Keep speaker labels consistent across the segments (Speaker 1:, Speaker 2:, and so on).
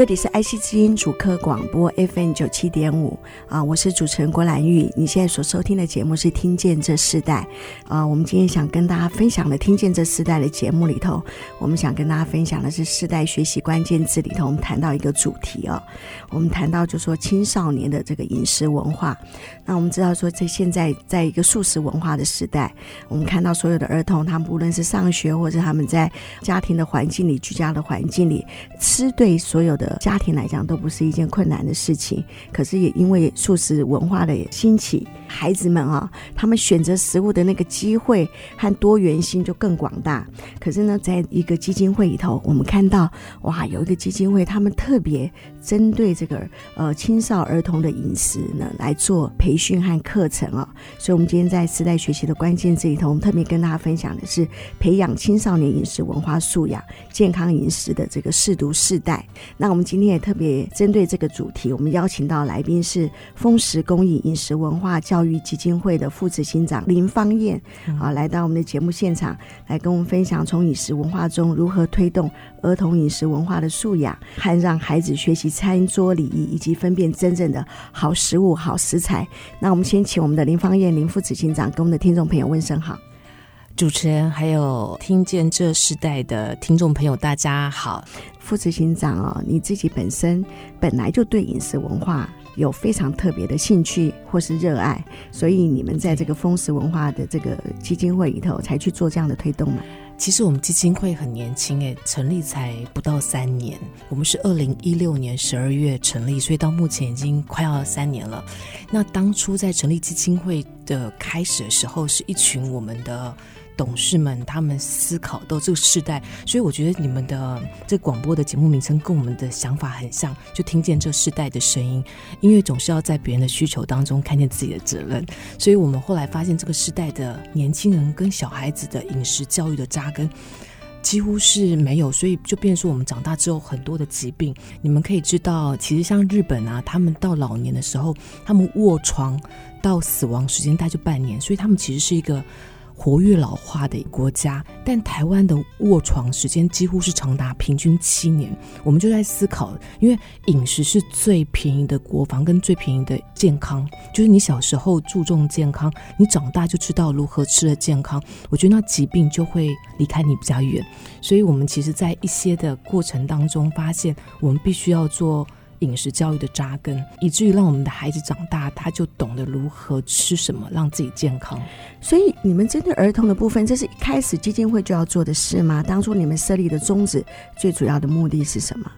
Speaker 1: 这里是爱惜之音主客广播 FM 九七点五啊，我是主持人郭兰玉。你现在所收听的节目是《听见这世代》啊，我们今天想跟大家分享的《听见这世代》的节目里头，我们想跟大家分享的是世代学习关键字里头，我们谈到一个主题哦，我们谈到就说青少年的这个饮食文化。那我们知道说，在现在在一个素食文化的时代，我们看到所有的儿童，他们不论是上学或者他们在家庭的环境里、居家的环境里，吃对所有的。家庭来讲都不是一件困难的事情，可是也因为素食文化的兴起，孩子们啊，他们选择食物的那个机会和多元性就更广大。可是呢，在一个基金会里头，我们看到哇，有一个基金会，他们特别针对这个呃青少儿童的饮食呢来做培训和课程啊。所以，我们今天在时代学习的关键字里头，我们特别跟大家分享的是培养青少年饮食文化素养、健康饮食的这个识读世代。那我们。今天也特别针对这个主题，我们邀请到来宾是丰食公益饮食文化教育基金会的副执行长林芳燕，啊，来到我们的节目现场，来跟我们分享从饮食文化中如何推动儿童饮食文化的素养，和让孩子学习餐桌礼仪以及分辨真正的好食物、好食材。那我们先请我们的林芳燕林副执行长跟我们的听众朋友问声好。
Speaker 2: 主持人还有听见这世代的听众朋友，大家好。
Speaker 1: 副执行长哦，你自己本身本来就对饮食文化有非常特别的兴趣或是热爱，所以你们在这个风食文化的这个基金会里头才去做这样的推动嘛？
Speaker 2: 其实我们基金会很年轻诶，成立才不到三年，我们是二零一六年十二月成立，所以到目前已经快要三年了。那当初在成立基金会的开始的时候，是一群我们的。董事们他们思考到这个世代，所以我觉得你们的这广播的节目名称跟我们的想法很像，就听见这世代的声音。因为总是要在别人的需求当中看见自己的责任，所以我们后来发现这个世代的年轻人跟小孩子的饮食教育的扎根几乎是没有，所以就变成说我们长大之后很多的疾病，你们可以知道，其实像日本啊，他们到老年的时候，他们卧床到死亡时间大概就半年，所以他们其实是一个。活跃老化的国家，但台湾的卧床时间几乎是长达平均七年。我们就在思考，因为饮食是最便宜的国防跟最便宜的健康，就是你小时候注重健康，你长大就知道如何吃的健康，我觉得那疾病就会离开你比较远。所以，我们其实在一些的过程当中发现，我们必须要做。饮食教育的扎根，以至于让我们的孩子长大，他就懂得如何吃什么，让自己健康。
Speaker 1: 所以，你们针对儿童的部分，这是一开始基金会就要做的事吗？当初你们设立的宗旨，最主要的目的是什么？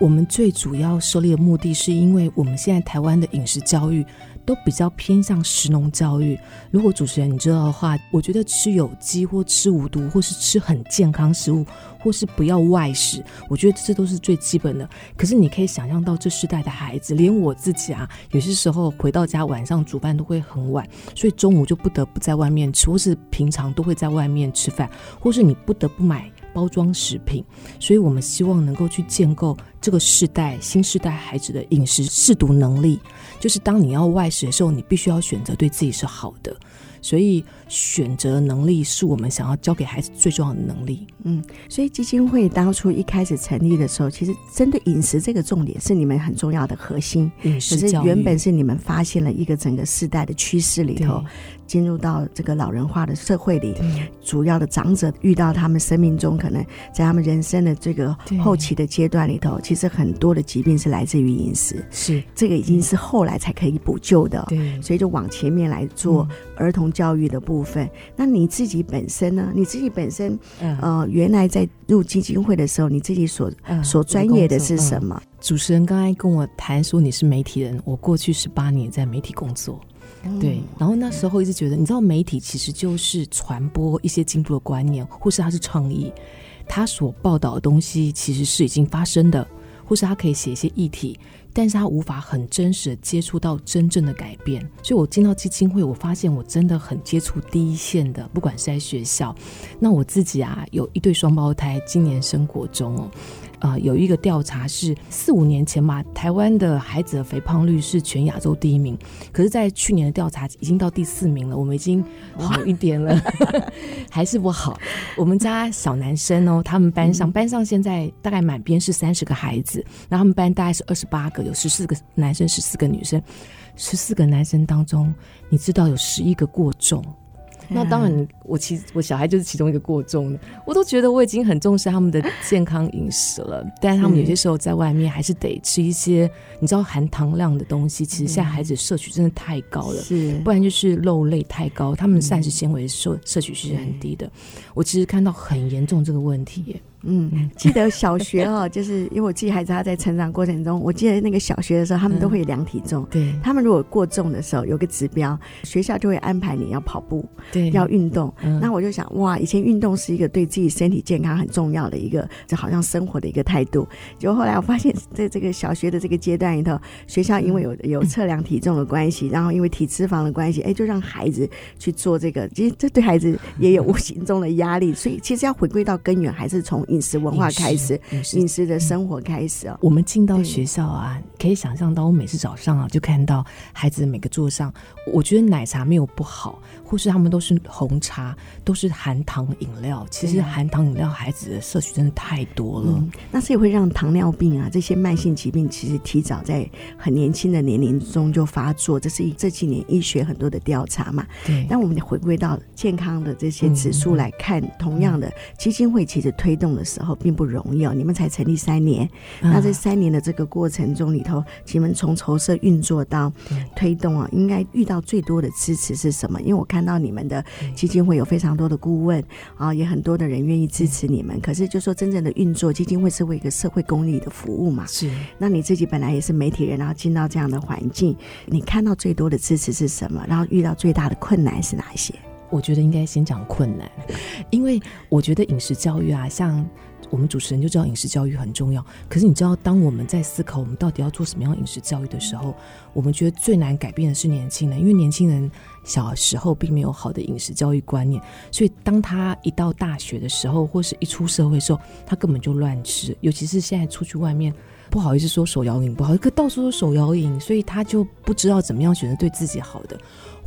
Speaker 2: 我们最主要设立的目的是，因为我们现在台湾的饮食教育。都比较偏向食农教育。如果主持人你知道的话，我觉得吃有机或吃无毒，或是吃很健康食物，或是不要外食，我觉得这都是最基本的。可是你可以想象到这世代的孩子，连我自己啊，有些时候回到家晚上煮饭都会很晚，所以中午就不得不在外面吃，或是平常都会在外面吃饭，或是你不得不买。包装食品，所以我们希望能够去建构这个世代、新世代孩子的饮食适读能力。就是当你要外食的时候，你必须要选择对自己是好的。所以选择能力是我们想要教给孩子最重要的能力。
Speaker 1: 嗯，所以基金会当初一开始成立的时候，其实针对饮食这个重点是你们很重要的核心。
Speaker 2: 饮食。
Speaker 1: 可是原本是你们发现了一个整个世代的趋势里头，进入到这个老人化的社会里，主要的长者遇到他们生命中可能在他们人生的这个后期的阶段里头，其实很多的疾病是来自于饮食。是这个已经是后来才可以补救的。对，所以就往前面来做儿童。教育的部分，那你自己本身呢？你自己本身，呃，原来在入基金会的时候，你自己所所专业的是什么？
Speaker 2: 主持人刚才跟我谈说你是媒体人，我过去十八年在媒体工作，对，然后那时候一直觉得，你知道，媒体其实就是传播一些进步的观念，或是它是创意，它所报道的东西其实是已经发生的，或是他可以写一些议题。但是他无法很真实的接触到真正的改变。所以我进到基金会，我发现我真的很接触第一线的，不管是在学校，那我自己啊，有一对双胞胎，今年生活中哦。啊、呃，有一个调查是四五年前嘛，台湾的孩子的肥胖率是全亚洲第一名，可是，在去年的调查已经到第四名了，我们已经好一点了，还是不好。我们家小男生哦，他们班上班上现在大概满编是三十个孩子，然后他们班大概是二十八个，有十四个男生，十四个女生，十四个男生当中，你知道有十一个过重。那当然，我其实我小孩就是其中一个过重的，我都觉得我已经很重视他们的健康饮食了，但是他们有些时候在外面还是得吃一些你知道含糖量的东西。其实现在孩子摄取真的太高了，是，不然就是肉类太高，他们膳食纤维摄摄取是很低的。我其实看到很严重这个问题耶。
Speaker 1: 嗯，记得小学哦，就是因为我自己孩子他在成长过程中，我记得那个小学的时候，他们都会量体重。
Speaker 2: 嗯、对，
Speaker 1: 他们如果过重的时候，有个指标，学校就会安排你要跑步，对，要运动。嗯、那我就想，哇，以前运动是一个对自己身体健康很重要的一个，就好像生活的一个态度。结果后来我发现，在这个小学的这个阶段里头，学校因为有有测量体重的关系，然后因为体脂肪的关系，哎，就让孩子去做这个，其实这对孩子也有无形中的压力。所以，其实要回归到根源，还是从。饮食文化开始，饮食的生活开始哦。
Speaker 2: 我们进到学校啊，可以想象到，我每次早上啊，就看到孩子的每个桌上，我觉得奶茶没有不好，或是他们都是红茶，都是含糖饮料。其实含糖饮料孩子的摄取真的太多了，嗯、
Speaker 1: 那这也会让糖尿病啊这些慢性疾病，其实提早在很年轻的年龄中就发作。这是这几年医学很多的调查嘛。对。但我们得回归到健康的这些指数来看，嗯、同样的基金会其实推动。的时候并不容易哦，你们才成立三年，那这三年的这个过程中里头，你们从筹设运作到推动啊，应该遇到最多的支持是什么？因为我看到你们的基金会有非常多的顾问啊，也很多的人愿意支持你们。可是就说真正的运作，基金会是为一个社会公益的服务嘛？是。那你自己本来也是媒体人，然后进到这样的环境，你看到最多的支持是什么？然后遇到最大的困难是哪一些？
Speaker 2: 我觉得应该先讲困难，因为我觉得饮食教育啊，像我们主持人就知道饮食教育很重要。可是你知道，当我们在思考我们到底要做什么样饮食教育的时候，我们觉得最难改变的是年轻人，因为年轻人小时候并没有好的饮食教育观念，所以当他一到大学的时候，或是一出社会的时候，他根本就乱吃。尤其是现在出去外面，不好意思说手摇饮不好，可到处都手摇饮，所以他就不知道怎么样选择对自己好的。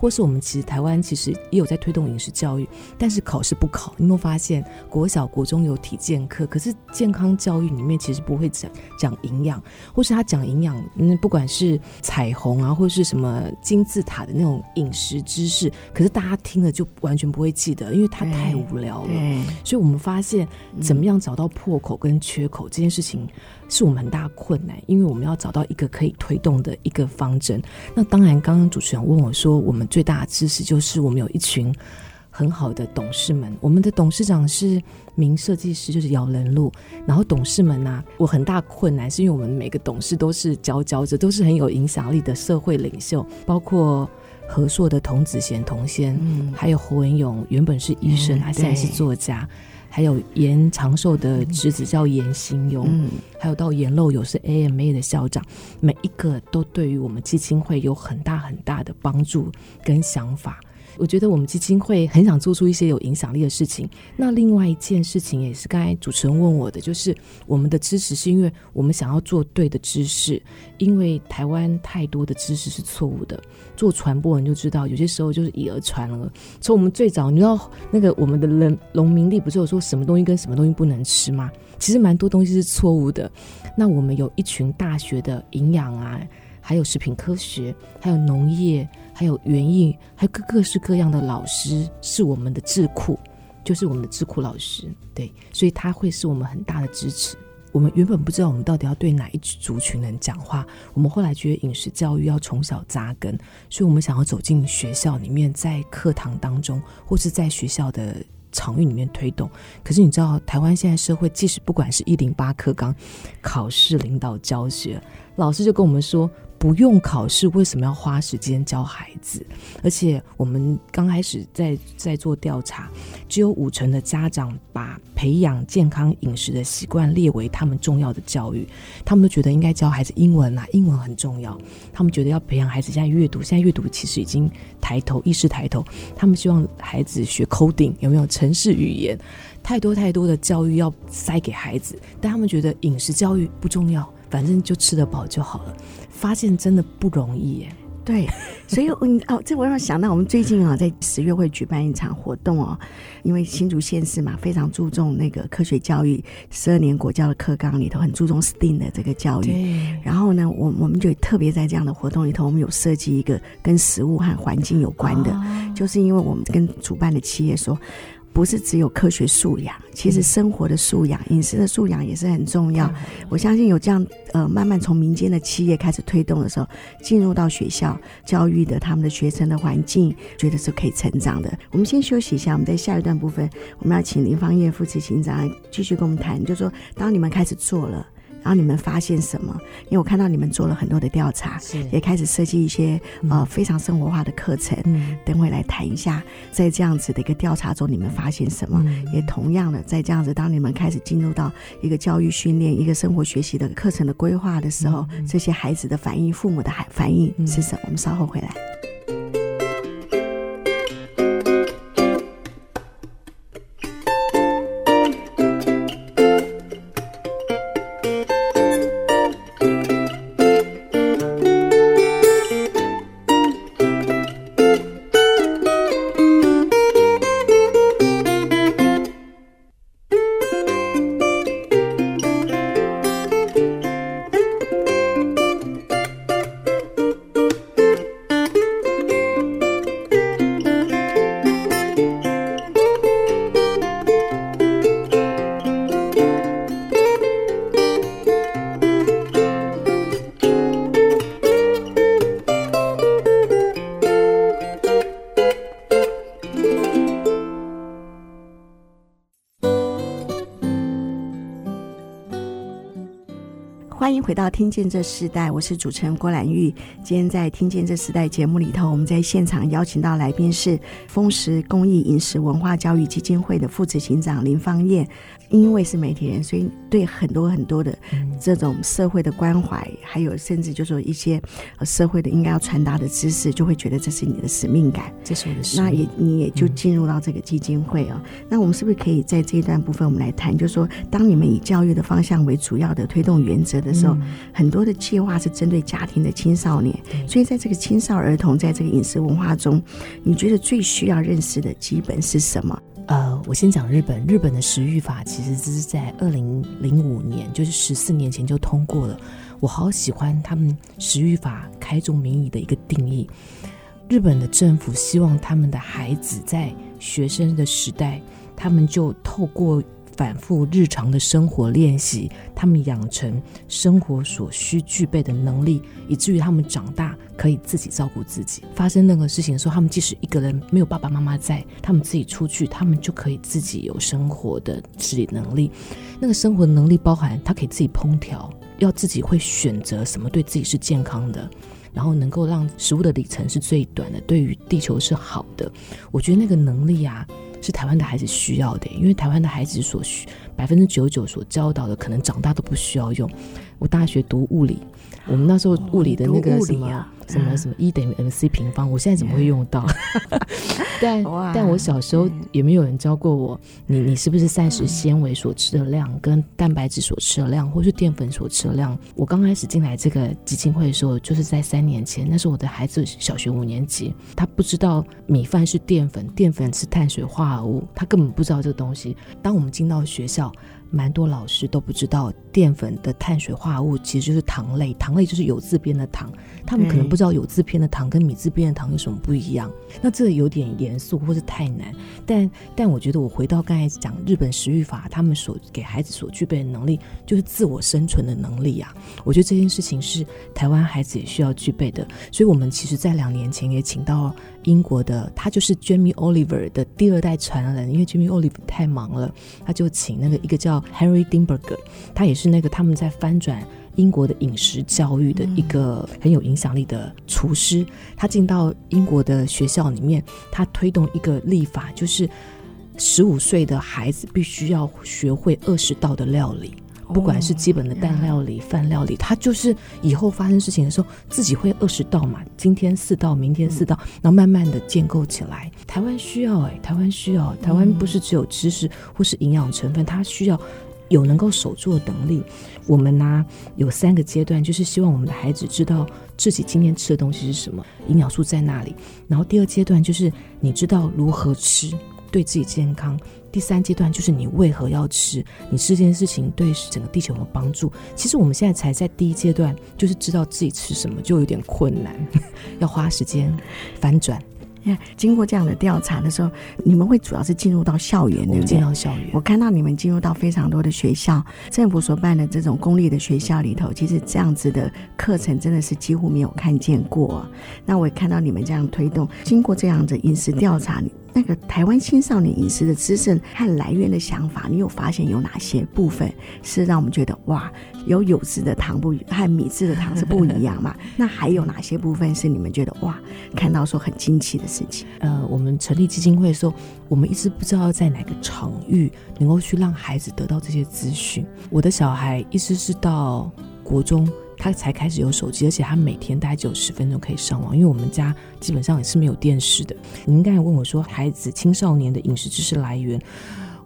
Speaker 2: 或是我们其实台湾其实也有在推动饮食教育，但是考试不考。你有没有发现，国小国中有体健课，可是健康教育里面其实不会讲讲营养，或是他讲营养，嗯，不管是彩虹啊，或是什么金字塔的那种饮食知识，可是大家听了就完全不会记得，因为它太无聊了。所以我们发现，怎么样找到破口跟缺口这件事情，是我们很大困难，因为我们要找到一个可以推动的一个方针。那当然，刚刚主持人问我说，我们最大的支持就是我们有一群很好的董事们。我们的董事长是名设计师，就是姚仁禄。然后董事们呢、啊，我很大困难是因为我们每个董事都是佼佼者，都是很有影响力的社会领袖，包括和硕的童子贤童先，嗯，还有侯文勇，原本是医生，嗯、他现在是作家。还有严长寿的侄子叫严新庸，嗯、还有到严漏友是 AMA 的校长，每一个都对于我们基金会有很大很大的帮助跟想法。我觉得我们基金会很想做出一些有影响力的事情。那另外一件事情也是刚才主持人问我的，就是我们的支持是因为我们想要做对的知识，因为台湾太多的知识是错误的。做传播人就知道，有些时候就是以讹传讹。从我们最早，你知道那个我们的人农民力不是有说什么东西跟什么东西不能吃吗？其实蛮多东西是错误的。那我们有一群大学的营养啊，还有食品科学，还有农业。还有园艺，还有各各式各样的老师，是我们的智库，就是我们的智库老师，对，所以他会是我们很大的支持。我们原本不知道我们到底要对哪一族群人讲话，我们后来觉得饮食教育要从小扎根，所以我们想要走进学校里面，在课堂当中，或是在学校的场域里面推动。可是你知道，台湾现在社会，即使不管是一零八课纲、考试、领导、教学，老师就跟我们说。不用考试，为什么要花时间教孩子？而且我们刚开始在在做调查，只有五成的家长把培养健康饮食的习惯列为他们重要的教育。他们都觉得应该教孩子英文啊，英文很重要。他们觉得要培养孩子现在阅读，现在阅读其实已经抬头，意识抬头。他们希望孩子学 coding，有没有城市语言？太多太多的教育要塞给孩子，但他们觉得饮食教育不重要，反正就吃得饱就好了。发现真的不容易耶。
Speaker 1: 对，所以 嗯哦，这我让我想到我们最近啊，在十月会举办一场活动哦，因为新竹县市嘛，非常注重那个科学教育，十二年国教的课纲里头很注重 STEAM 的这个教育。然后呢，我我们就特别在这样的活动里头，我们有设计一个跟食物和环境有关的，哦、就是因为我们跟主办的企业说。不是只有科学素养，其实生活的素养、饮食的素养也是很重要。我相信有这样呃，慢慢从民间的企业开始推动的时候，进入到学校教育的他们的学生的环境，觉得是可以成长的。我们先休息一下，我们在下一段部分，我们要请林芳燕副执行长继续跟我们谈，就是说当你们开始做了。然后你们发现什么？因为我看到你们做了很多的调查，也开始设计一些、嗯、呃非常生活化的课程。嗯，等会来谈一下，在这样子的一个调查中，你们发现什么？嗯、也同样的，在这样子，当你们开始进入到一个教育训练、一个生活学习的课程的规划的时候，嗯、这些孩子的反应、父母的反反应是什么？嗯、我们稍后回来。回到听见这世代，我是主持人郭兰玉。今天在听见这时代节目里头，我们在现场邀请到来宾是丰食公益饮食文化教育基金会的副执行长林芳燕。因为是媒体人，所以对很多很多的这种社会的关怀，嗯、还有甚至就说一些社会的应该要传达的知识，就会觉得这是你的使命感。
Speaker 2: 这是我的使命。
Speaker 1: 那也你也就进入到这个基金会啊、哦。嗯、那我们是不是可以在这一段部分，我们来谈，就是说，当你们以教育的方向为主要的推动原则的时候，嗯、很多的计划是针对家庭的青少年。所以在这个青少儿童在这个饮食文化中，你觉得最需要认识的基本是什么？
Speaker 2: 呃，我先讲日本。日本的食育法其实这是在二零零五年，就是十四年前就通过了。我好喜欢他们食育法开宗明义的一个定义。日本的政府希望他们的孩子在学生的时代，他们就透过。反复日常的生活练习，他们养成生活所需具备的能力，以至于他们长大可以自己照顾自己。发生任何事情的时候，他们即使一个人没有爸爸妈妈在，他们自己出去，他们就可以自己有生活的自理能力。那个生活能力包含他可以自己烹调，要自己会选择什么对自己是健康的，然后能够让食物的里程是最短的，对于地球是好的。我觉得那个能力啊。是台湾的孩子需要的，因为台湾的孩子所需百分之九十九所教导的，可能长大都不需要用。我大学读物理，我们那时候物理的那个什么、哦啊、什么什么 E 等于 MC 平方，我现在怎么会用到？但 但我小时候也没有人教过我，你你是不是膳食纤维所吃的量，跟蛋白质所吃的量，或是淀粉所吃的量？我刚开始进来这个基金会的时候，就是在三年前，那时候我的孩子小学五年级，他不知道米饭是淀粉，淀粉是碳水化合物，他根本不知道这个东西。当我们进到学校。蛮多老师都不知道淀粉的碳水化合物其实就是糖类，糖类就是有字边的糖，他们可能不知道有字边的糖跟米字边的糖有什么不一样。那这有点严肃或是太难，但但我觉得我回到刚才讲日本食育法，他们所给孩子所具备的能力就是自我生存的能力啊。我觉得这件事情是台湾孩子也需要具备的，所以我们其实在两年前也请到英国的，他就是 Jamie Oliver 的第二代传人，因为 Jamie Oliver 太忙了，他就请那个一个叫 Harry Dimberger，他也是那个他们在翻转英国的饮食教育的一个很有影响力的厨师。他进到英国的学校里面，他推动一个立法，就是十五岁的孩子必须要学会二十道的料理。不管是基本的蛋料理、饭料理，它就是以后发生事情的时候，自己会二十道嘛，今天四道，明天四道，然后慢慢的建构起来。台湾需要哎、欸，台湾需要，台湾不是只有知识或是营养成分，它需要有能够守住的能力。我们呢、啊、有三个阶段，就是希望我们的孩子知道自己今天吃的东西是什么，营养素在哪里。然后第二阶段就是你知道如何吃，对自己健康。第三阶段就是你为何要吃？你吃这件事情对整个地球有没有帮助？其实我们现在才在第一阶段，就是知道自己吃什么就有点困难，要花时间反转。
Speaker 1: 经过这样的调查的时候，你们会主要是进入到校园，对不对？
Speaker 2: 进到校园，
Speaker 1: 我看到你们进入到非常多的学校，政府所办的这种公立的学校里头，其实这样子的课程真的是几乎没有看见过。那我也看到你们这样推动，经过这样的饮食调查。那个台湾青少年饮食的滋生和来源的想法，你有发现有哪些部分是让我们觉得哇，有有质的糖不和米制的糖是不一样嘛？那还有哪些部分是你们觉得哇，看到说很惊奇的事情？
Speaker 2: 呃，我们成立基金会的时候，我们一直不知道在哪个场域能够去让孩子得到这些资讯。我的小孩一直是到国中。他才开始有手机，而且他每天大概只有十分钟可以上网，因为我们家基本上也是没有电视的。您刚才问我说，孩子青少年的饮食知识来源，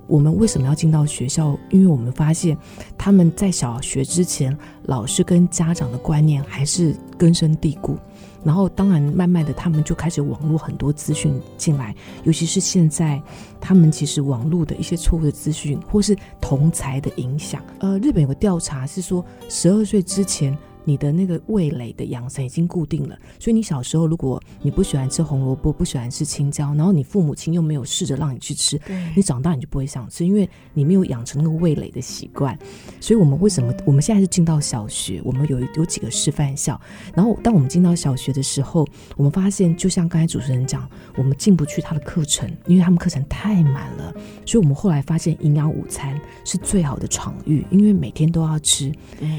Speaker 2: 我们为什么要进到学校？因为我们发现他们在小学之前，老师跟家长的观念还是根深蒂固。然后，当然，慢慢的，他们就开始网络很多资讯进来，尤其是现在，他们其实网络的一些错误的资讯，或是同才的影响。呃，日本有个调查是说，十二岁之前。你的那个味蕾的养成已经固定了，所以你小时候如果你不喜欢吃红萝卜，不喜欢吃青椒，然后你父母亲又没有试着让你去吃，你长大你就不会想吃，因为你没有养成那个味蕾的习惯。所以我们为什么我们现在是进到小学，我们有有几个示范校，然后当我们进到小学的时候，我们发现就像刚才主持人讲，我们进不去他的课程，因为他们课程太满了，所以我们后来发现营养午餐是最好的场域，因为每天都要吃，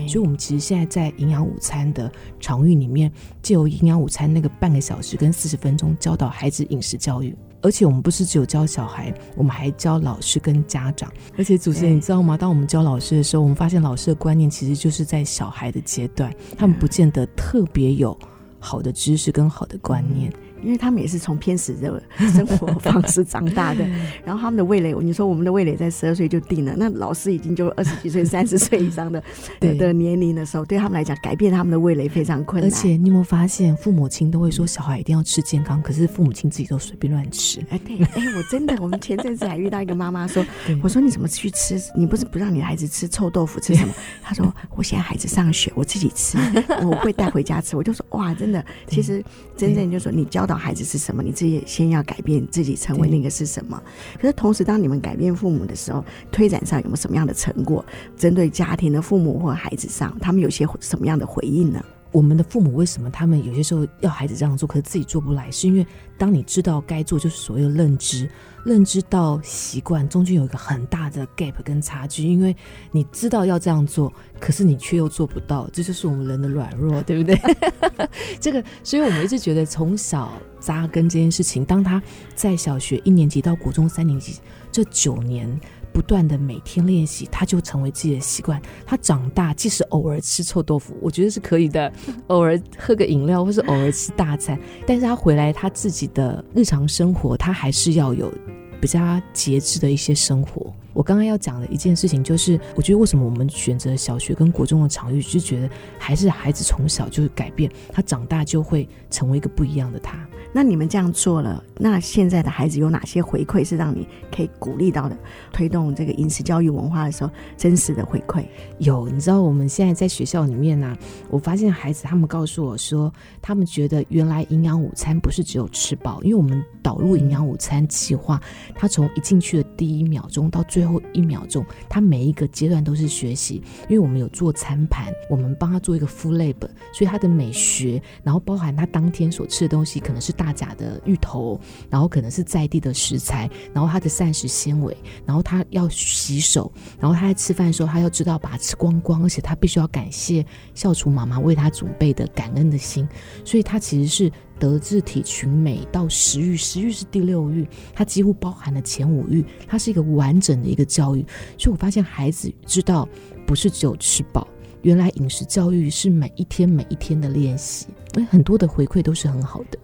Speaker 2: 所以我们其实现在在营养。午餐的场域里面，借由营养午餐那个半个小时跟四十分钟，教导孩子饮食教育。而且我们不是只有教小孩，我们还教老师跟家长。而且主持人，你知道吗？当我们教老师的时候，我们发现老师的观念其实就是在小孩的阶段，他们不见得特别有好的知识跟好的观念。
Speaker 1: 因为他们也是从偏食的生活方式长大的，然后他们的味蕾，你说我们的味蕾在十二岁就定了，那老师已经就二十几岁、三十岁以上的的 的年龄的时候，对他们来讲，改变他们的味蕾非常困难。
Speaker 2: 而且你有没有发现，父母亲都会说小孩一定要吃健康，可是父母亲自己都随便乱吃。
Speaker 1: 哎，对，哎，我真的，我们前阵子还遇到一个妈妈说，我说你怎么去吃？你不是不让你孩子吃臭豆腐，吃什么？她说我现在孩子上学，我自己吃，我会带回家吃。我就说哇，真的，其实真正就是说你教到。孩子是什么？你自己先要改变自己，成为那个是什么？可是同时，当你们改变父母的时候，推展上有没有什么样的成果？针对家庭的父母或孩子上，他们有些什么样的回应呢？
Speaker 2: 我们的父母为什么他们有些时候要孩子这样做，可是自己做不来？是因为当你知道该做，就是所谓的认知，认知到习惯中间有一个很大的 gap 跟差距。因为你知道要这样做，可是你却又做不到，这就是我们人的软弱，对不对？这个，所以我们一直觉得从小扎根这件事情，当他在小学一年级到国中三年级这九年。不断的每天练习，他就成为自己的习惯。他长大，即使偶尔吃臭豆腐，我觉得是可以的；偶尔喝个饮料，或是偶尔吃大餐，但是他回来他自己的日常生活，他还是要有比较节制的一些生活。我刚刚要讲的一件事情，就是我觉得为什么我们选择小学跟国中的场域，就觉得还是孩子从小就改变，他长大就会成为一个不一样的他。
Speaker 1: 那你们这样做了，那现在的孩子有哪些回馈是让你可以鼓励到的？推动这个饮食教育文化的时候，真实的回馈
Speaker 2: 有。你知道我们现在在学校里面呢、啊，我发现孩子他们告诉我说，他们觉得原来营养午餐不是只有吃饱，因为我们导入营养午餐计划，他从一进去的第一秒钟到最后。最后一秒钟，他每一个阶段都是学习。因为我们有做餐盘，我们帮他做一个 food lab，所以他的美学，然后包含他当天所吃的东西，可能是大甲的芋头，然后可能是在地的食材，然后他的膳食纤维，然后他要洗手，然后他在吃饭的时候，他要知道把它吃光光，而且他必须要感谢校厨妈妈为他准备的感恩的心，所以他其实是。德智体群美到食欲，食欲是第六欲，它几乎包含了前五欲，它是一个完整的一个教育。所以我发现孩子知道不是只有吃饱，原来饮食教育是每一天每一天的练习，所以很多的回馈都是很好的。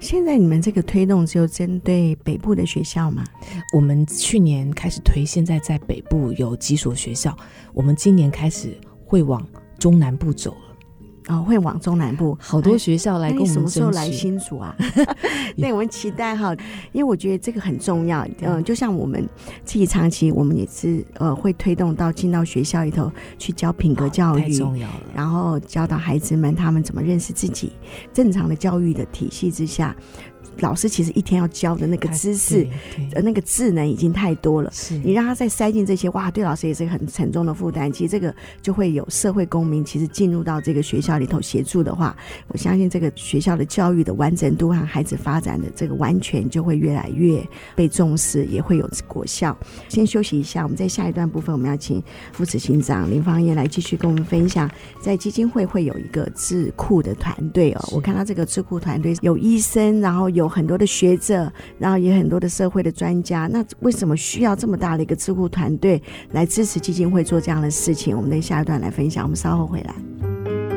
Speaker 1: 现在你们这个推动只有针对北部的学校吗？
Speaker 2: 我们去年开始推，现在在北部有几所学校，我们今年开始会往中南部走。
Speaker 1: 哦，会往中南部，
Speaker 2: 好多学校来跟我们争取。
Speaker 1: 什么时候来新竹啊？那我们期待哈，因为我觉得这个很重要。嗯、呃，就像我们自己长期，我们也是呃会推动到进到学校里头去教品格教育，
Speaker 2: 太重要了。
Speaker 1: 然后教导孩子们他们怎么认识自己。正常的教育的体系之下。老师其实一天要教的那个知识，呃，那个智能已经太多了。是你让他再塞进这些，哇，对老师也是很沉重的负担。其实这个就会有社会公民，其实进入到这个学校里头协助的话，我相信这个学校的教育的完整度和孩子发展的这个完全就会越来越被重视，也会有果效。先休息一下，我们在下一段部分，我们要请副执行长林芳燕来继续跟我们分享，在基金会会有一个智库的团队哦。我看到这个智库团队有医生，然后有。有很多的学者，然后也很多的社会的专家。那为什么需要这么大的一个智库团队来支持基金会做这样的事情？我们等下一段来分享。我们稍后回来。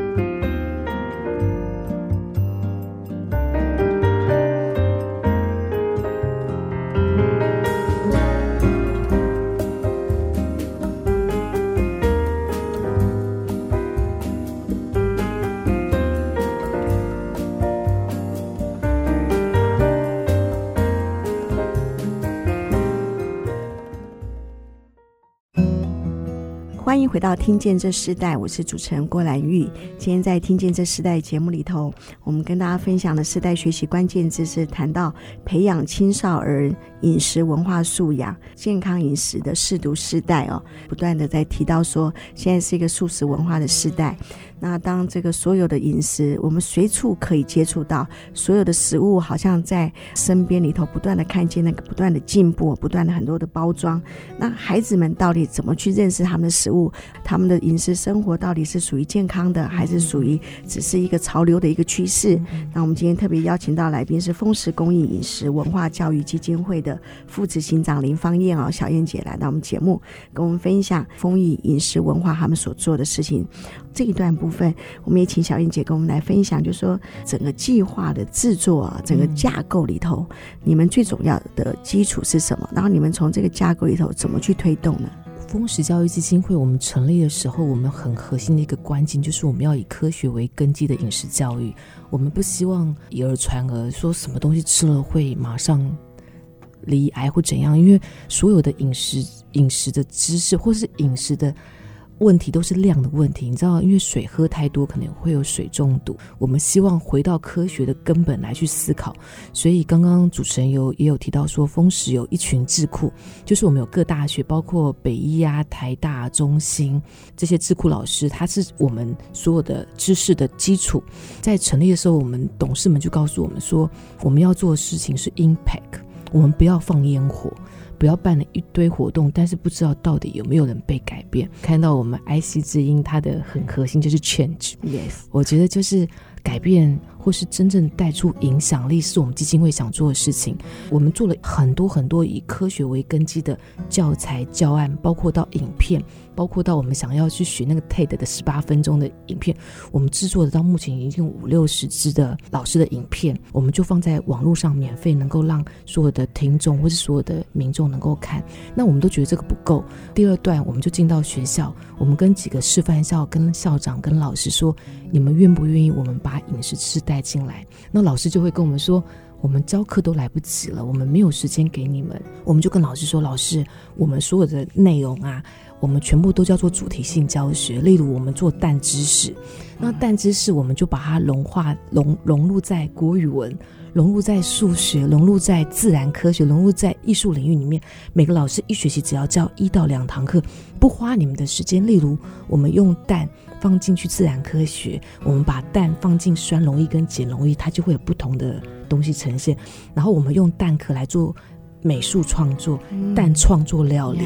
Speaker 1: 欢迎回到《听见这世代》，我是主持人郭兰玉。今天在《听见这世代》节目里头，我们跟大家分享的世代学习关键字是谈到培养青少儿饮食文化素养、健康饮食的识读世代哦，不断的在提到说，现在是一个素食文化的时代。那当这个所有的饮食，我们随处可以接触到，所有的食物好像在身边里头不断的看见那个不断的进步，不断的很多的包装。那孩子们到底怎么去认识他们的食物？他们的饮食生活到底是属于健康的，还是属于只是一个潮流的一个趋势？那我们今天特别邀请到来宾是丰食公益饮食文化教育基金会的副执行长林芳燕哦，小燕姐来到我们节目，跟我们分享丰益饮食文化他们所做的事情。这一段部分，我们也请小燕姐跟我们来分享，就是说整个计划的制作啊，整个架构里头，你们最重要的基础是什么？然后你们从这个架构里头怎么去推动呢？
Speaker 2: 风食教育基金会，我们成立的时候，我们很核心的一个关键就是我们要以科学为根基的饮食教育。我们不希望以讹传讹，说什么东西吃了会马上离癌或怎样，因为所有的饮食、饮食的知识或是饮食的。问题都是量的问题，你知道，因为水喝太多可能会有水中毒。我们希望回到科学的根本来去思考，所以刚刚主持人有也有提到说，风食有一群智库，就是我们有各大学，包括北医啊、台大、中兴这些智库老师，他是我们所有的知识的基础。在成立的时候，我们董事们就告诉我们说，我们要做的事情是 impact，我们不要放烟火。不要办了一堆活动，但是不知道到底有没有人被改变。看到我们 IC 之音，它的很核心就是 change。Yes，我觉得就是改变，或是真正带出影响力，是我们基金会想做的事情。我们做了很多很多以科学为根基的教材教案，包括到影片。包括到我们想要去学那个 TED 的十八分钟的影片，我们制作的到目前已经五六十支的老师的影片，我们就放在网络上免费，能够让所有的听众或是所有的民众能够看。那我们都觉得这个不够。第二段我们就进到学校，我们跟几个示范校、跟校长、跟老师说，你们愿不愿意我们把饮食知识带进来。那老师就会跟我们说，我们教课都来不及了，我们没有时间给你们。我们就跟老师说，老师，我们所有的内容啊，我们全部都叫做主题性教学。例如，我们做蛋知识，那蛋知识我们就把它融化融融入在国语文。融入在数学，融入在自然科学，融入在艺术领域里面。每个老师一学期只要教一到两堂课，不花你们的时间。例如，我们用蛋放进去自然科学，我们把蛋放进酸溶液跟碱溶液，它就会有不同的东西呈现。然后我们用蛋壳来做美术创作，蛋创作料理。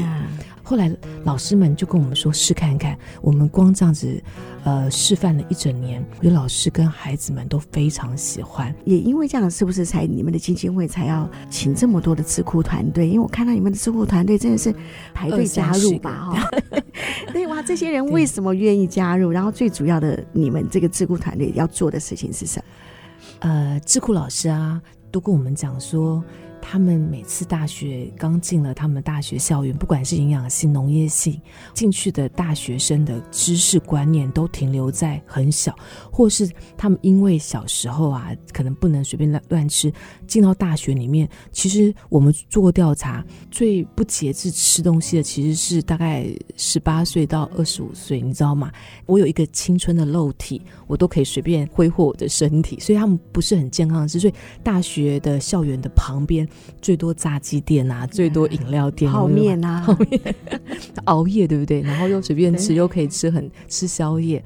Speaker 2: 后来老师们就跟我们说试看看，我们光这样子，呃，示范了一整年，有老师跟孩子们都非常喜欢。
Speaker 1: 也因为这样，是不是才你们的基金会才要请这么多的智库团队？因为我看到你们的智库团队真的是排队加入吧？哈，对哇，这些人为什么愿意加入？然后最主要的，你们这个智库团队要做的事情是什么？
Speaker 2: 呃，智库老师啊，都跟我们讲说。他们每次大学刚进了他们大学校园，不管是营养系、农业系进去的大学生的知识观念都停留在很小，或是他们因为小时候啊，可能不能随便乱乱吃，进到大学里面，其实我们做过调查，最不节制吃东西的其实是大概十八岁到二十五岁，你知道吗？我有一个青春的肉体，我都可以随便挥霍我的身体，所以他们不是很健康的，所以大学的校园的旁边。最多炸鸡店啊，最多饮料店、
Speaker 1: 泡面啊，
Speaker 2: 泡面熬夜对不对？然后又随便吃，又可以吃很吃宵夜，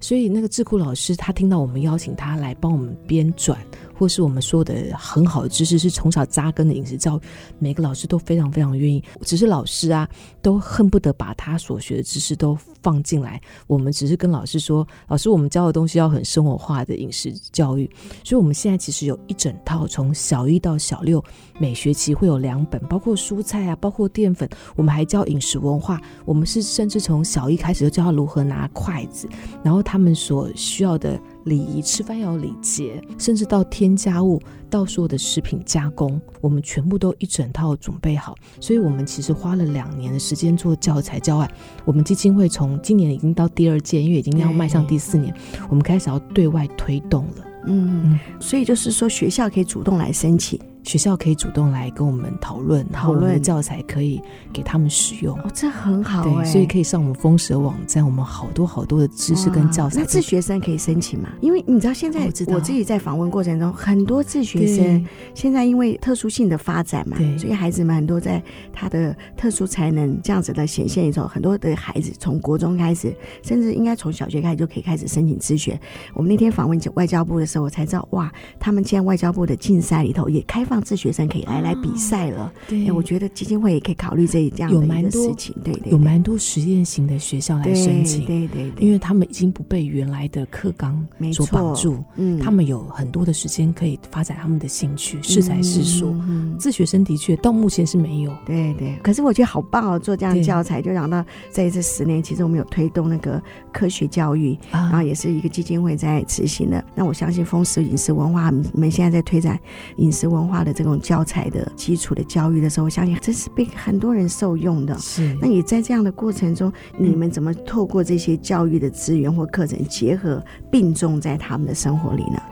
Speaker 2: 所以那个智库老师他听到我们邀请他来帮我们编转。或是我们说的很好的知识，是从小扎根的饮食教育，每个老师都非常非常愿意。只是老师啊，都恨不得把他所学的知识都放进来。我们只是跟老师说，老师，我们教的东西要很生活化的饮食教育。所以，我们现在其实有一整套，从小一到小六，每学期会有两本，包括蔬菜啊，包括淀粉。我们还教饮食文化。我们是甚至从小一开始就教他如何拿筷子，然后他们所需要的。礼仪，吃饭要有礼节，甚至到添加物，到所有的食品加工，我们全部都一整套准备好。所以，我们其实花了两年的时间做教材教案。我们基金会从今年已经到第二届，因为已经要迈向第四年，我们开始要对外推动了。
Speaker 1: 嗯，所以就是说，学校可以主动来申请。
Speaker 2: 学校可以主动来跟我们讨论，讨论教材可以给他们使用。
Speaker 1: 哦，这很好，
Speaker 2: 对，所以可以上我们丰实的网站，我们好多好多的知识跟教材。
Speaker 1: 那自学生可以申请吗？因为你知道现在我自己在访问过程中，很多自学生现在因为特殊性的发展嘛，所以孩子们很多在他的特殊才能这样子的显现的时候，很多的孩子从国中开始，甚至应该从小学开始就可以开始申请自学。我们那天访问外交部的时候，我才知道哇，他们现在外交部的竞赛里头也开放。让自学生可以来来比赛了，对，我觉得基金会也可以考虑这这样的一个事情，对对，
Speaker 2: 有蛮多实验型的学校来申请，
Speaker 1: 对对，
Speaker 2: 因为他们已经不被原来的课纲所绑住，嗯，他们有很多的时间可以发展他们的兴趣，适才适所。自学生的确到目前是没有，
Speaker 1: 对对，可是我觉得好棒哦，做这样的教材，就讲到在这十年，其实我们有推动那个科学教育，然后也是一个基金会在执行的。那我相信丰实饮食文化，我们现在在推展饮食文化的这种教材的基础的教育的时候，我相信这是被很多人受用的。
Speaker 2: 是，
Speaker 1: 那也在这样的过程中，你们怎么透过这些教育的资源或课程结合并重在他们的生活里呢？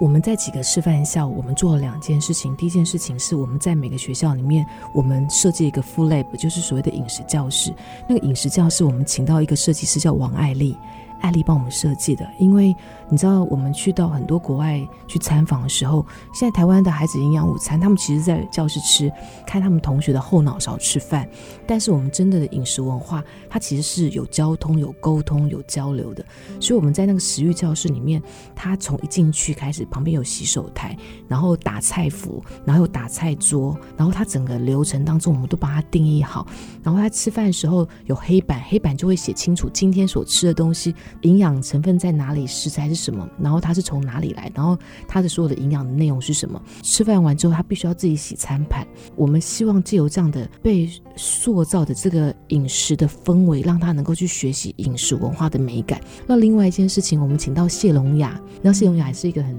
Speaker 2: 我们在几个示范校，我们做了两件事情。第一件事情是我们在每个学校里面，我们设计一个 food lab，就是所谓的饮食教室。那个饮食教室，我们请到一个设计师叫王爱丽。爱丽帮我们设计的，因为你知道，我们去到很多国外去参访的时候，现在台湾的孩子营养午餐，他们其实在教室吃，看他们同学的后脑勺吃饭。但是我们真的的饮食文化，它其实是有交通、有沟通、有交流的。所以我们在那个食育教室里面，他从一进去开始，旁边有洗手台，然后打菜符，然后有打菜桌，然后他整个流程当中，我们都把它定义好。然后他吃饭的时候有黑板，黑板就会写清楚今天所吃的东西。营养成分在哪里？食材是什么？然后它是从哪里来？然后它的所有的营养的内容是什么？吃饭完之后，他必须要自己洗餐盘。我们希望借由这样的被塑造的这个饮食的氛围，让他能够去学习饮食文化的美感。那另外一件事情，我们请到谢龙雅，那谢龙雅也是一个很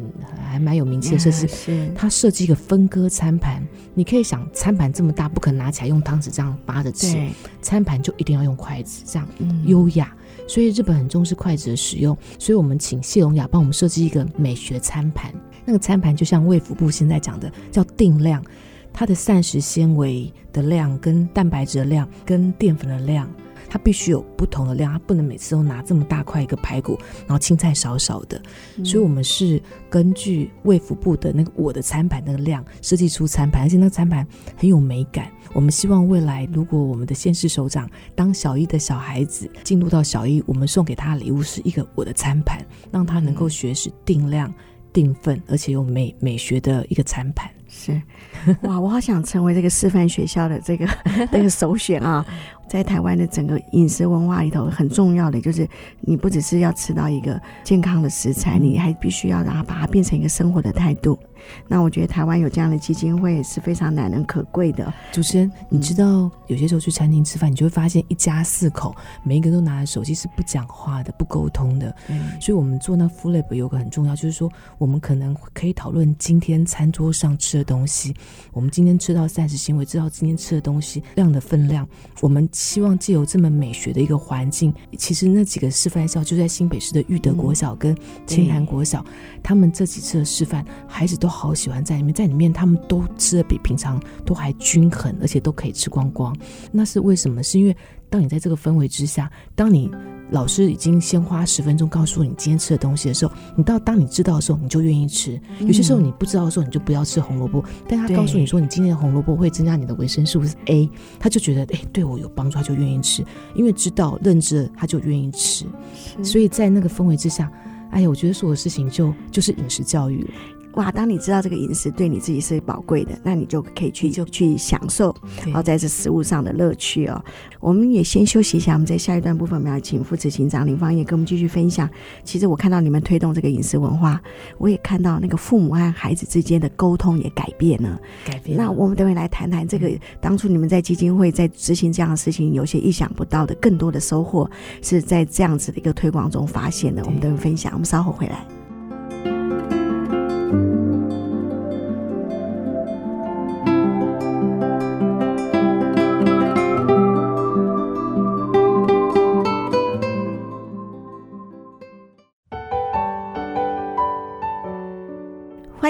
Speaker 2: 还蛮有名气的设计师，他设计一个分割餐盘。你可以想，餐盘这么大，不可能拿起来用汤匙这样扒着吃，餐盘就一定要用筷子，这样优雅。所以日本很重视筷子的使用，所以我们请谢龙雅帮我们设计一个美学餐盘。那个餐盘就像卫福部现在讲的叫定量，它的膳食纤维的量跟蛋白质的量跟淀粉的量。它必须有不同的量，它不能每次都拿这么大块一个排骨，然后青菜少少的。嗯、所以，我们是根据卫福部的那个我的餐盘那个量设计出餐盘，而且那个餐盘很有美感。我们希望未来，如果我们的县市首长当小一的小孩子进入到小一，我们送给他的礼物是一个我的餐盘，让他能够学识定量、定份，而且有美美学的一个餐盘。
Speaker 1: 是，哇，我好想成为这个示范学校的这个 那个首选啊！在台湾的整个饮食文化里头，很重要的就是，你不只是要吃到一个健康的食材，你还必须要让它把它变成一个生活的态度。那我觉得台湾有这样的基金会是非常难能可贵的。
Speaker 2: 主持人，你知道有些时候去餐厅吃饭，你就会发现一家四口每一个都拿着手机是不讲话的、不沟通的。嗯，所以我们做那 Lab 有个很重要，就是说我们可能可以讨论今天餐桌上吃的东西，我们今天吃到膳食纤维，知道今天吃的东西量的分量，我们。希望借由这么美学的一个环境，其实那几个示范校就在新北市的育德国小跟清潭国小，嗯、他们这几次的示范，孩子都好喜欢在里面，在里面他们都吃的比平常都还均衡，而且都可以吃光光。那是为什么？是因为当你在这个氛围之下，当你。老师已经先花十分钟告诉你今天吃的东西的时候，你到当你知道的时候，你就愿意吃。有些时候你不知道的时候，你就不要吃红萝卜。但他告诉你说，你今天的红萝卜会增加你的维生素是 A，他就觉得哎，对我有帮助，他就愿意吃。因为知道认知了，他就愿意吃。所以在那个氛围之下，哎呀，我觉得所有事情就就是饮食教育了。
Speaker 1: 哇！当你知道这个饮食对你自己是宝贵的，那你就可以去就去享受，然后在这食物上的乐趣哦。我们也先休息一下，我们在下一段部分，我们要请副执行长林芳也跟我们继续分享。其实我看到你们推动这个饮食文化，我也看到那个父母和孩子之间的沟通也改变了，
Speaker 2: 改变。
Speaker 1: 那我们等会来谈谈这个当初你们在基金会在执行这样的事情，有些意想不到的更多的收获是在这样子的一个推广中发现的。我们等会分享，我们稍后回来。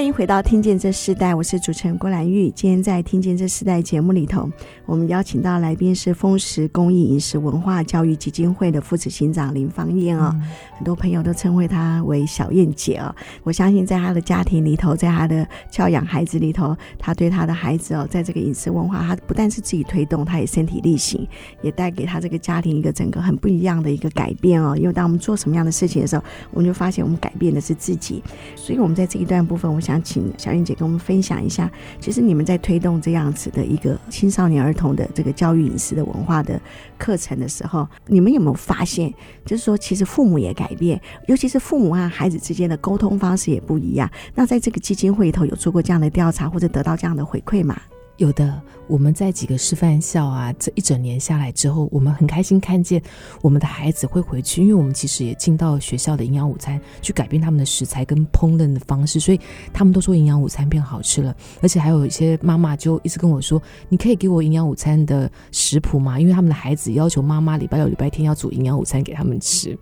Speaker 1: 欢迎回到《听见这世代》，我是主持人郭兰玉。今天在《听见这世代》节目里头，我们邀请到来宾是丰实公益饮食文化教育基金会的副执行长林芳燕哦。嗯、很多朋友都称呼她为小燕姐哦。我相信在她的家庭里头，在她的教养孩子里头，她对她的孩子哦，在这个饮食文化，她不但是自己推动，她也身体力行，也带给她这个家庭一个整个很不一样的一个改变哦。因为当我们做什么样的事情的时候，我们就发现我们改变的是自己。所以，我们在这一段部分，我。想请小燕姐跟我们分享一下，其实你们在推动这样子的一个青少年儿童的这个教育饮食的文化的课程的时候，你们有没有发现，就是说，其实父母也改变，尤其是父母和孩子之间的沟通方式也不一样。那在这个基金会里头有做过这样的调查，或者得到这样的回馈吗？
Speaker 2: 有的，我们在几个示范校啊，这一整年下来之后，我们很开心看见我们的孩子会回去，因为我们其实也进到学校的营养午餐去改变他们的食材跟烹饪的方式，所以他们都说营养午餐变好吃了，而且还有一些妈妈就一直跟我说：“你可以给我营养午餐的食谱吗？”因为他们的孩子要求妈妈礼拜六、礼拜天要煮营养午餐给他们吃，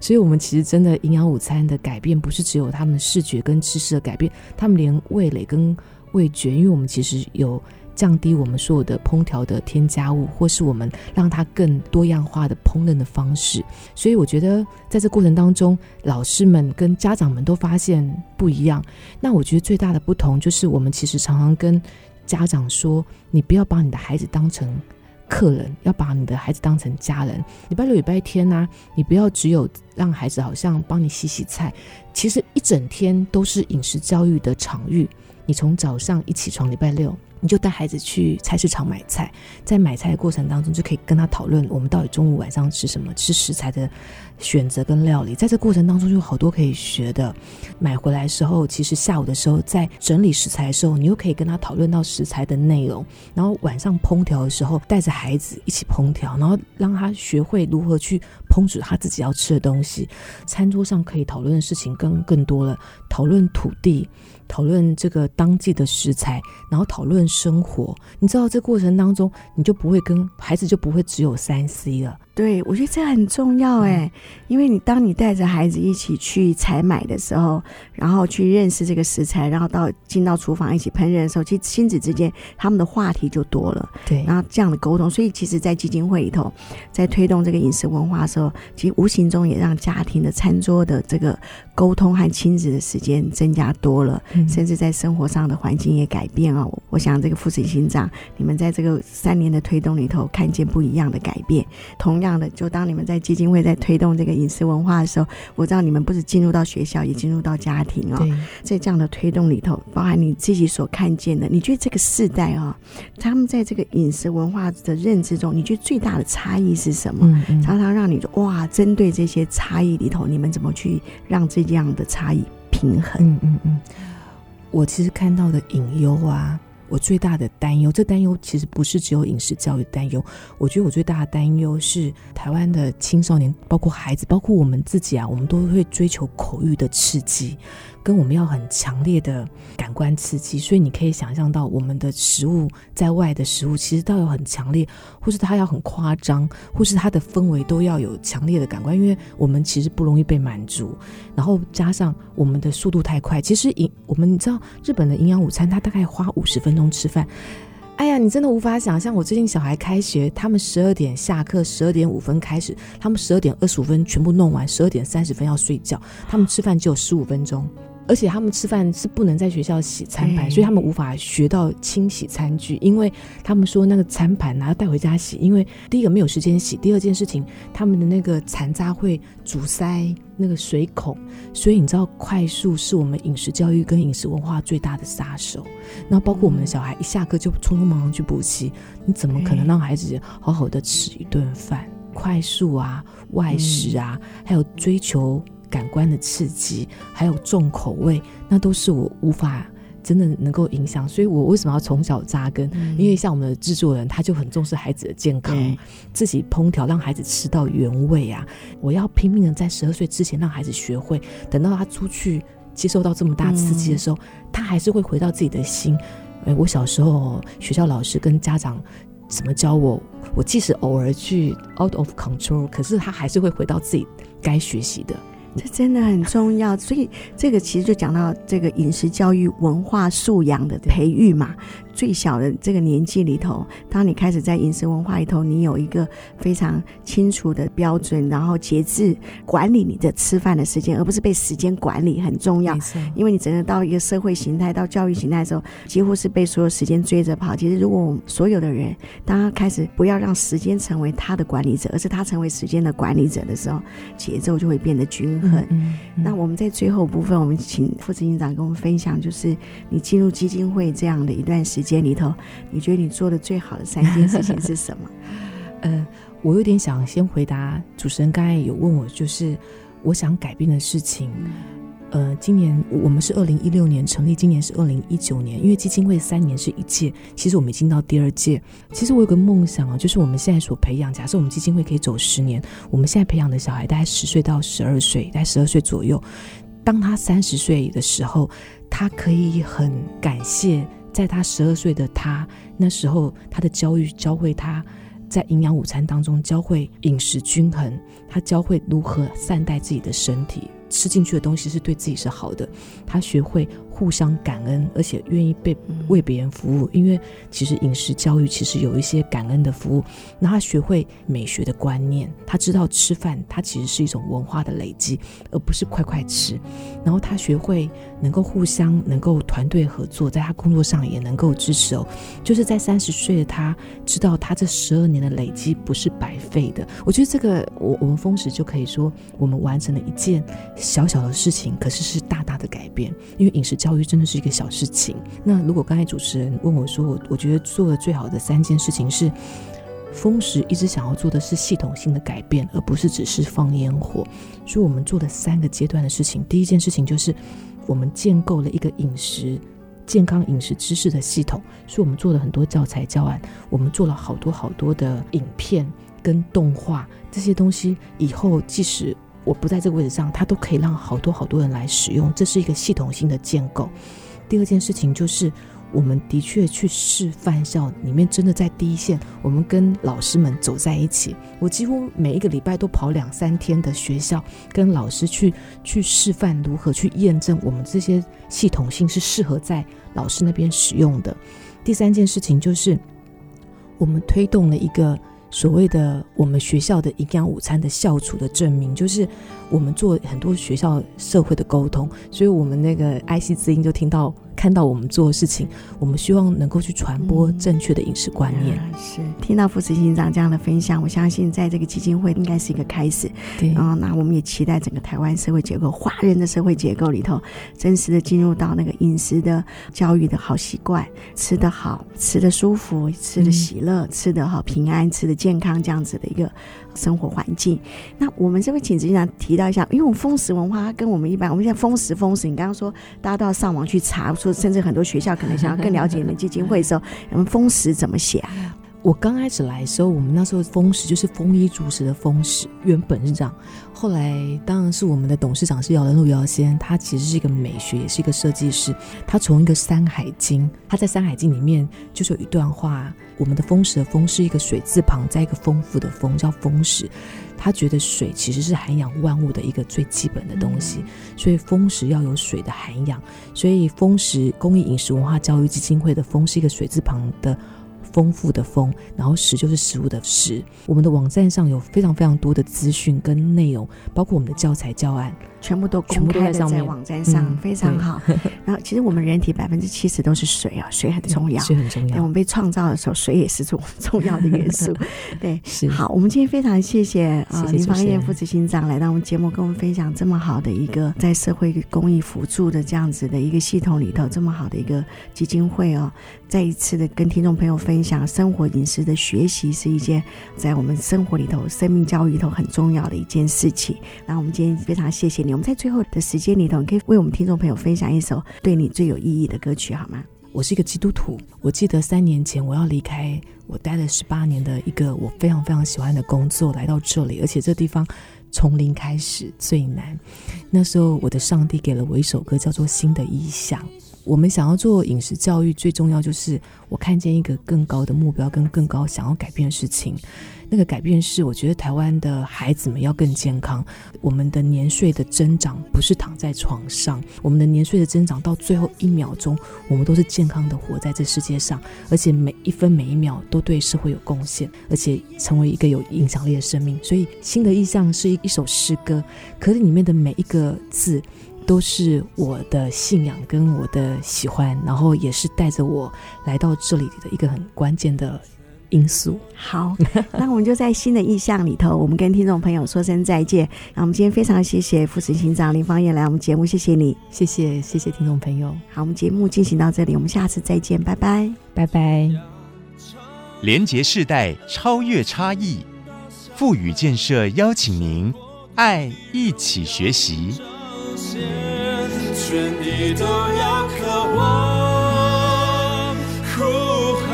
Speaker 2: 所以我们其实真的营养午餐的改变不是只有他们视觉跟知识的改变，他们连味蕾跟味觉，因为我们其实有降低我们所有的烹调的添加物，或是我们让它更多样化的烹饪的方式。所以我觉得在这过程当中，老师们跟家长们都发现不一样。那我觉得最大的不同就是，我们其实常常跟家长说：你不要把你的孩子当成客人，要把你的孩子当成家人。礼拜六、礼拜天呢、你不要只有让孩子好像帮你洗洗菜，其实一整天都是饮食教育的场域。你从早上一起床，礼拜六你就带孩子去菜市场买菜，在买菜的过程当中就可以跟他讨论，我们到底中午晚上吃什么，吃食材的选择跟料理，在这过程当中有好多可以学的。买回来的时候，其实下午的时候在整理食材的时候，你又可以跟他讨论到食材的内容。然后晚上烹调的时候，带着孩子一起烹调，然后让他学会如何去烹煮他自己要吃的东西。餐桌上可以讨论的事情更更多了，讨论土地，讨论这个当季的食材，然后讨论生活。你知道这过程当中，你就不会跟孩子就不会只有三 C 了。
Speaker 1: 对，我觉得这很重要哎，嗯、因为你当你带着孩子一起去采买的时候，然后去认识这个食材，然后到进到厨房一起烹饪的时候，其实亲子之间他们的话题就多了。
Speaker 2: 对，
Speaker 1: 然后这样的沟通，所以其实，在基金会里头，在推动这个饮食文化的时候，其实无形中也让家庭的餐桌的这个沟通和亲子的时间增加多了，嗯、甚至在生活上的环境也改变哦。我想这个副执行长，你们在这个三年的推动里头，看见不一样的改变，同样。的，就当你们在基金会在推动这个饮食文化的时候，我知道你们不止进入到学校，也进入到家庭哦。在这样的推动里头，包含你自己所看见的，你觉得这个世代啊，他们在这个饮食文化的认知中，你觉得最大的差异是什么？嗯嗯，常常让你哇，针对这些差异里头，你们怎么去让这样的差异平衡？
Speaker 2: 嗯嗯嗯，我其实看到的隐忧啊。我最大的担忧，这担忧其实不是只有饮食教育担忧。我觉得我最大的担忧是台湾的青少年，包括孩子，包括我们自己啊，我们都会追求口欲的刺激。跟我们要很强烈的感官刺激，所以你可以想象到我们的食物在外的食物，其实都有很强烈，或是它要很夸张，或是它的氛围都要有强烈的感官，因为我们其实不容易被满足。然后加上我们的速度太快，其实营我们你知道日本的营养午餐，它大概花五十分钟吃饭。哎呀，你真的无法想象，我最近小孩开学，他们十二点下课，十二点五分开始，他们十二点二十五分全部弄完，十二点三十分要睡觉，他们吃饭只有十五分钟。而且他们吃饭是不能在学校洗餐盘，所以他们无法学到清洗餐具，因为他们说那个餐盘拿带回家洗，因为第一个没有时间洗，第二件事情他们的那个残渣会阻塞那个水孔，所以你知道快速是我们饮食教育跟饮食文化最大的杀手。然后包括我们的小孩一下课就匆匆忙忙去补习，你怎么可能让孩子好好的吃一顿饭？快速啊，外食啊，还有追求。感官的刺激，还有重口味，那都是我无法真的能够影响。所以我为什么要从小扎根？嗯、因为像我们的制作人，他就很重视孩子的健康，嗯、自己烹调让孩子吃到原味啊。我要拼命的在十二岁之前让孩子学会，等到他出去接受到这么大刺激的时候，嗯、他还是会回到自己的心。哎，我小时候学校老师跟家长怎么教我，我即使偶尔去 out of control，可是他还是会回到自己该学习的。
Speaker 1: 这真的很重要，所以这个其实就讲到这个饮食教育文化素养的培育嘛。最小的这个年纪里头，当你开始在饮食文化里头，你有一个非常清楚的标准，然后节制管理你的吃饭的时间，而不是被时间管理，很重要。因为你整个到一个社会形态、到教育形态的时候，几乎是被所有时间追着跑。其实，如果我们所有的人，当他开始不要让时间成为他的管理者，而是他成为时间的管理者的时候，节奏就会变得均衡。嗯嗯嗯、那我们在最后部分，我们请副执行长跟我们分享，就是你进入基金会这样的一段时间。里头，你觉得你做的最好的三件事情是什么？
Speaker 2: 呃，我有点想先回答主持人刚才有问我，就是我想改变的事情。呃，今年我们是二零一六年成立，今年是二零一九年，因为基金会三年是一届，其实我们已经到第二届。其实我有个梦想啊，就是我们现在所培养，假设我们基金会可以走十年，我们现在培养的小孩大概十岁到十二岁，大概十二岁左右，当他三十岁的时候，他可以很感谢。在他十二岁的他那时候，他的教育教会他在营养午餐当中教会饮食均衡，他教会如何善待自己的身体，吃进去的东西是对自己是好的，他学会。互相感恩，而且愿意被为别人服务，因为其实饮食教育其实有一些感恩的服务。然后他学会美学的观念，他知道吃饭它其实是一种文化的累积，而不是快快吃。然后他学会能够互相能够团队合作，在他工作上也能够支持哦。就是在三十岁的他知道他这十二年的累积不是白费的。我觉得这个我我们丰食就可以说我们完成了一件小小的事情，可是是大大的改变，因为饮食教。育真的是一个小事情。那如果刚才主持人问我说，我我觉得做的最好的三件事情是，丰食一直想要做的是系统性的改变，而不是只是放烟火。所以我们做的三个阶段的事情。第一件事情就是，我们建构了一个饮食健康饮食知识的系统，所以我们做了很多教材教案，我们做了好多好多的影片跟动画这些东西，以后即使我不在这个位置上，它都可以让好多好多人来使用，这是一个系统性的建构。第二件事情就是，我们的确去示范校里面，真的在第一线，我们跟老师们走在一起。我几乎每一个礼拜都跑两三天的学校，跟老师去去示范如何去验证我们这些系统性是适合在老师那边使用的。第三件事情就是，我们推动了一个。所谓的我们学校的营养午餐的校厨的证明，就是我们做很多学校社会的沟通，所以我们那个 IC 之音就听到。看到我们做的事情，我们希望能够去传播正确的饮食观念。
Speaker 1: 嗯、是听到副执行长这样的分享，我相信在这个基金会应该是一个开始。
Speaker 2: 对，
Speaker 1: 然后那我们也期待整个台湾社会结构、华人的社会结构里头，真实的进入到那个饮食的教育的好习惯，吃得好，吃得舒服，吃得喜乐，嗯、吃得好平安，吃得健康这样子的一个。生活环境，那我们这边请执行长提到一下，因为我们风食文化它跟我们一般，我们现在风食风食，你刚刚说大家都要上网去查，说甚至很多学校可能想要更了解你们基金会的时候，我们风食怎么写啊？
Speaker 2: 我刚开始来的时候，我们那时候丰食就是丰衣足食的丰食，原本是这样。后来当然是我们的董事长是姚仁禄姚先，他其实是一个美学，也是一个设计师。他从一个《山海经》，他在《山海经》里面就是有一段话，我们的丰食的丰是一个水字旁，在一个丰富的丰，叫丰食。他觉得水其实是涵养万物的一个最基本的东西，所以丰食要有水的涵养。所以丰食公益饮食文化教育基金会的丰是一个水字旁的。丰富的丰，然后食就是食物的食。我们的网站上有非常非常多的资讯跟内容，包括我们的教材教案。
Speaker 1: 全部都公开的在网站上，嗯、非常好。然后，其实我们人体百分之七十都是水啊，水很重要，
Speaker 2: 水很重要。
Speaker 1: 我们被创造的时候，水也是重重要的元素。对，
Speaker 2: 是
Speaker 1: 好。我们今天非常谢谢啊，林芳艳副执行长来到我们节目，跟我们分享这么好的一个在社会公益辅助的这样子的一个系统里头，这么好的一个基金会哦。再一次的跟听众朋友分享，生活饮食的学习是一件在我们生活里头、生命教育里头很重要的一件事情。那我们今天非常谢谢你。我们在最后的时间里头，可以为我们听众朋友分享一首对你最有意义的歌曲，好吗？
Speaker 2: 我是一个基督徒，我记得三年前我要离开我待了十八年的一个我非常非常喜欢的工作，来到这里，而且这地方从零开始最难。那时候我的上帝给了我一首歌，叫做《新的意象》。我们想要做饮食教育，最重要就是我看见一个更高的目标，跟更高想要改变的事情。那个改变是，我觉得台湾的孩子们要更健康。我们的年岁的增长不是躺在床上，我们的年岁的增长到最后一秒钟，我们都是健康的活在这世界上，而且每一分每一秒都对社会有贡献，而且成为一个有影响力的生命。所以，新的意象是一一首诗歌，可是里面的每一个字。都是我的信仰跟我的喜欢，然后也是带着我来到这里的一个很关键的因素。
Speaker 1: 好，那我们就在新的意象里头，我们跟听众朋友说声再见。那我们今天非常谢谢副执行长林芳艳来我们节目，谢谢你，
Speaker 2: 谢谢谢谢听众朋友。
Speaker 1: 好，我们节目进行到这里，我们下次再见，拜拜，
Speaker 2: 拜拜。
Speaker 3: 连结世代，超越差异，富予建设邀请您，爱一起学习。全地都要渴望呼喊，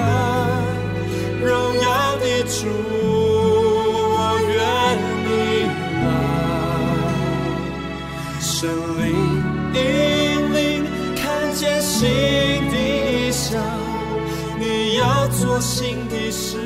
Speaker 3: 荣耀的主，我愿你来，圣灵引领，看见新的想，你要做新的事。